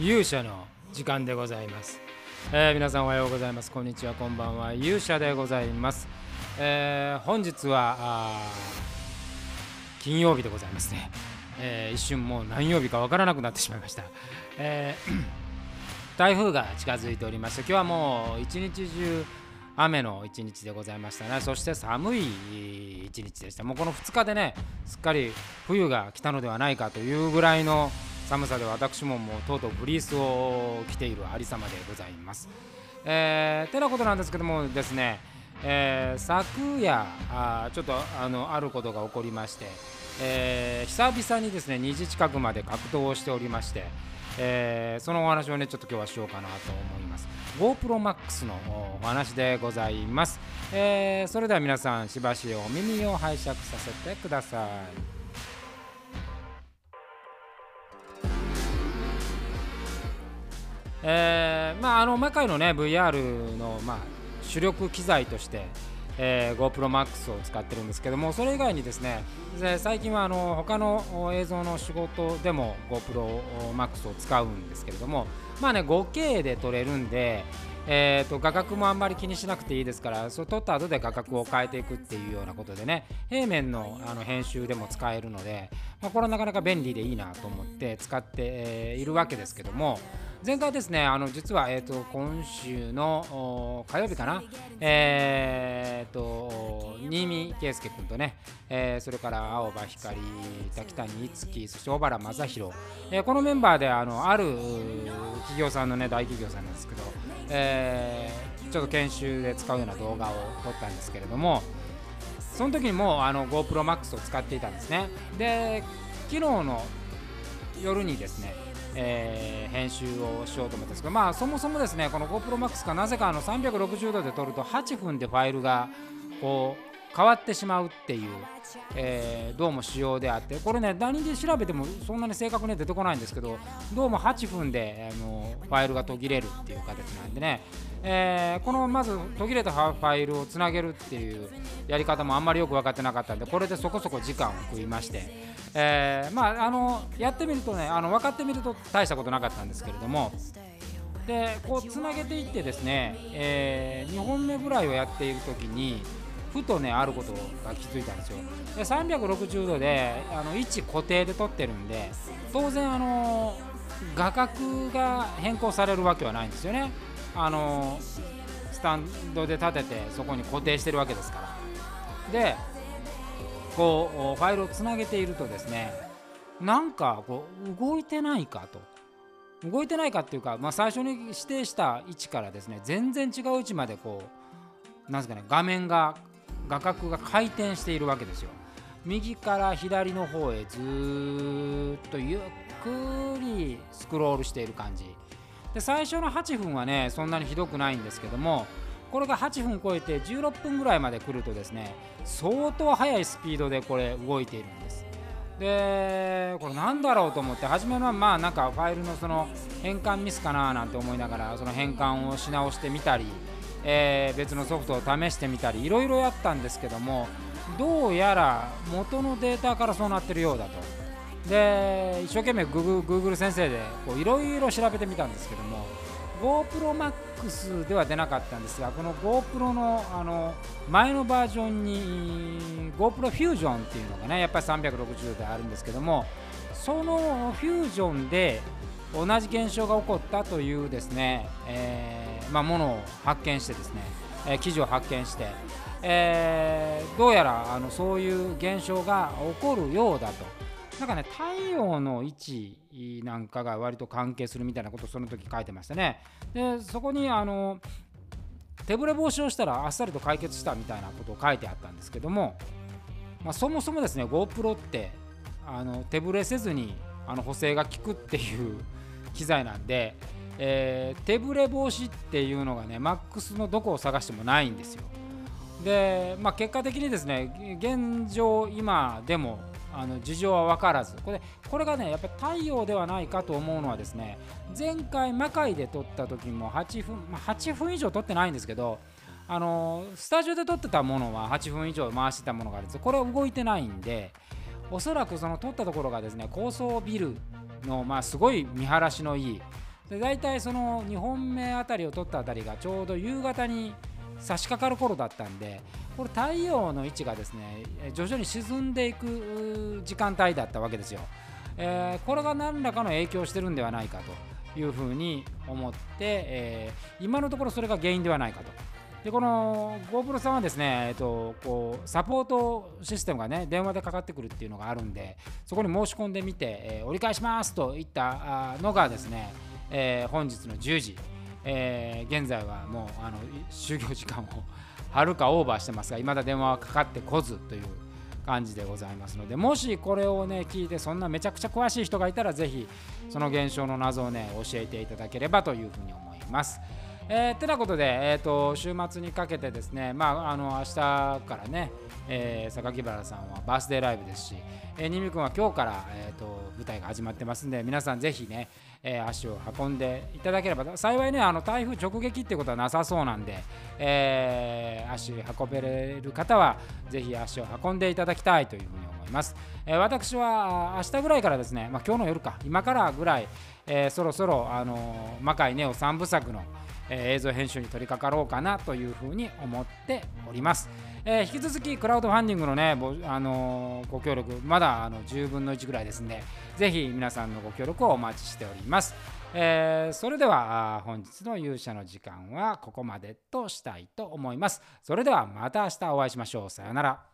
勇者の時間でございます、えー皆さんおはようございます。こんにちは。こんばんは。勇者でございます、えー本日は金曜日でございますね、えー一瞬もう何曜日かわからなくなってしまいました、えー 台風が近づいておりまして今日はもう一日中雨の一日でございましたね。そして寒い一日でした。もうこの2日でねすっかり冬が来たのではないかというぐらいの寒さで私ももうとうとうフリースを着ているありさまでございます。えーてなことなんですけどもですね、えー昨夜あちょっとあのあることが起こりまして、えー久々にですね2時近くまで格闘をしておりまして、えーそのお話をねちょっと今日はしようかなと思います。GoProMax のお話でございます、えーそれでは皆さんしばしお耳を拝借させてください。えーまああの魔界のね VR の、まあ、主力機材として、えー GoProMax を使ってるんですけどもそれ以外にですねで最近はあの他の映像の仕事でも GoProMax を使うんですけれどもまあね 5K で撮れるんでえー、と画角もあんまり気にしなくていいですからそう撮った後で画角を変えていくっていうようなことでね平面のあの編集でも使えるので、まあ、これはなかなか便利でいいなと思って使って、いるわけですけども前回ですねあの実は、えー、と今週の火曜日かなえー、と新見圭介君とね、えーそれから青葉光滝谷一樹そして小原正宏、えーこのメンバーであのある企業さんのね大企業さんなんですけど、えーちょっと研修で使うような動画を撮ったんですけれどもその時にもうあの GoProMax を使っていたんですね。で昨日の夜にですね、えー編集をしようと思ったんですけどまあそもそもですねこの GoProMax がなぜかあの360度で撮ると8分でファイルがこう変わってしまうっていう、えーどうも仕様であってこれね何で調べてもそんなに正確には出てこないんですけどどうも8分であのファイルが途切れるっていう形なんでね、えーこのまず途切れたファイルをつなげるっていうやり方もあんまりよく分かってなかったんでこれでそこそこ時間を食いまして、えーまああのやってみるとねあの分かってみると大したことなかったんですけれどもでこうつなげていってですね、え2本目ぐらいをやっている時にふとねあることが気づいたんですよ。で360度であの位置固定で撮ってるんで当然あの画角が変更されるわけはないんですよね。あのスタンドで立ててそこに固定してるわけですから。でこうファイルをつなげているとですねなんかこう動いてないかと。動いてないかっていうか、まあ、最初に指定した位置からですね全然違う位置までこうなんですかね画面が画角が回転しているわけですよ。右から左の方へずっとゆっくりスクロールしている感じ。で最初の8分はねそんなにひどくないんですけどもこれが8分超えて16分ぐらいまで来るとですね相当速いスピードでこれ動いているんです。でこれなんだろうと思って初めはまあなんかファイルのその変換ミスかななんて思いながらその変換をし直してみたり、えー別のソフトを試してみたりいろいろやったんですけどもどうやら元のデータからそうなってるようだと。で一生懸命 Google, 先生でいろいろ調べてみたんですけども GoProMax では出なかったんですがこの GoPro のあの前のバージョンに GoPro Fusion っていうのがねやっぱり360であるんですけどもそのフュージョンで同じ現象が起こったというですね、えーまあ、ものを発見してですね、えー記事を発見して、えーどうやらあのそういう現象が起こるようだと。なんかね太陽の位置なんかが割と関係するみたいなことをその時書いてましたね。でそこにあの手ぶれ防止をしたらあっさりと解決したみたいなことを書いてあったんですけども、まあ、そもそもですね GoPro ってあの手ぶれせずにあの補正が効くっていう機材なんで、えー手ぶれ防止っていうのがね MAX のどこを探してもないんですよ。で、まあ、結果的にですね現状今でもあの事情は分からずこれこれがねやっぱり太陽ではないかと思うのはですね前回魔界で撮った時も8分、まあ、8分以上撮ってないんですけどあのスタジオで撮ってたものは8分以上回してたものがあるんですこれは動いてないんでおそらくその撮ったところがですね高層ビルの、まあ、すごい見晴らしのいいで大体その2本目あたりを取ったあたりがちょうど夕方に差し掛かる頃だったんでこれ太陽の位置がですね徐々に沈んでいく時間帯だったわけですよ、えー、これが何らかの影響してるんではないかというふうに思って、えー、今のところそれが原因ではないかと。でこの GoPro さんはですね、えっと、こうサポートシステムがね電話でかかってくるっていうのがあるんでそこに申し込んでみて、えー、折り返しますといったのがですね、えー、本日の10時、えー、現在はもうあの就業時間をはるかオーバーしてますがいまだ電話はかかってこずという感じでございますのでもしこれをね聞いてそんなめちゃくちゃ詳しい人がいたらぜひその現象の謎をね教えていただければというふうに思います。えー、てなことで、えーと、週末にかけてですね、まあ、あの明日からね、えー、榊原さんはバースデーライブですし、えー、ニミ君は今日から、えーと、舞台が始まってますんで皆さんぜひね、えー、足を運んでいただければ幸いねあの台風直撃ってことはなさそうなんで、えー、足運べれる方はぜひ足を運んでいただきたいというふうに思います、えー、私は明日ぐらいからですね、まあ、今日の夜か今からぐらい、えー、そろそろあの魔界ネオ3部作のえ映像編集に取り掛かろうかなというふうに思っております。えー、引き続きクラウドファンディングのね、あのー、ご協力、まだあの10分の1ぐらいですんで、ぜひ皆さんのご協力をお待ちしております。えー、それでは本日の勇者の時間はここまでとしたいと思います。それではまた明日お会いしましょう。さようなら。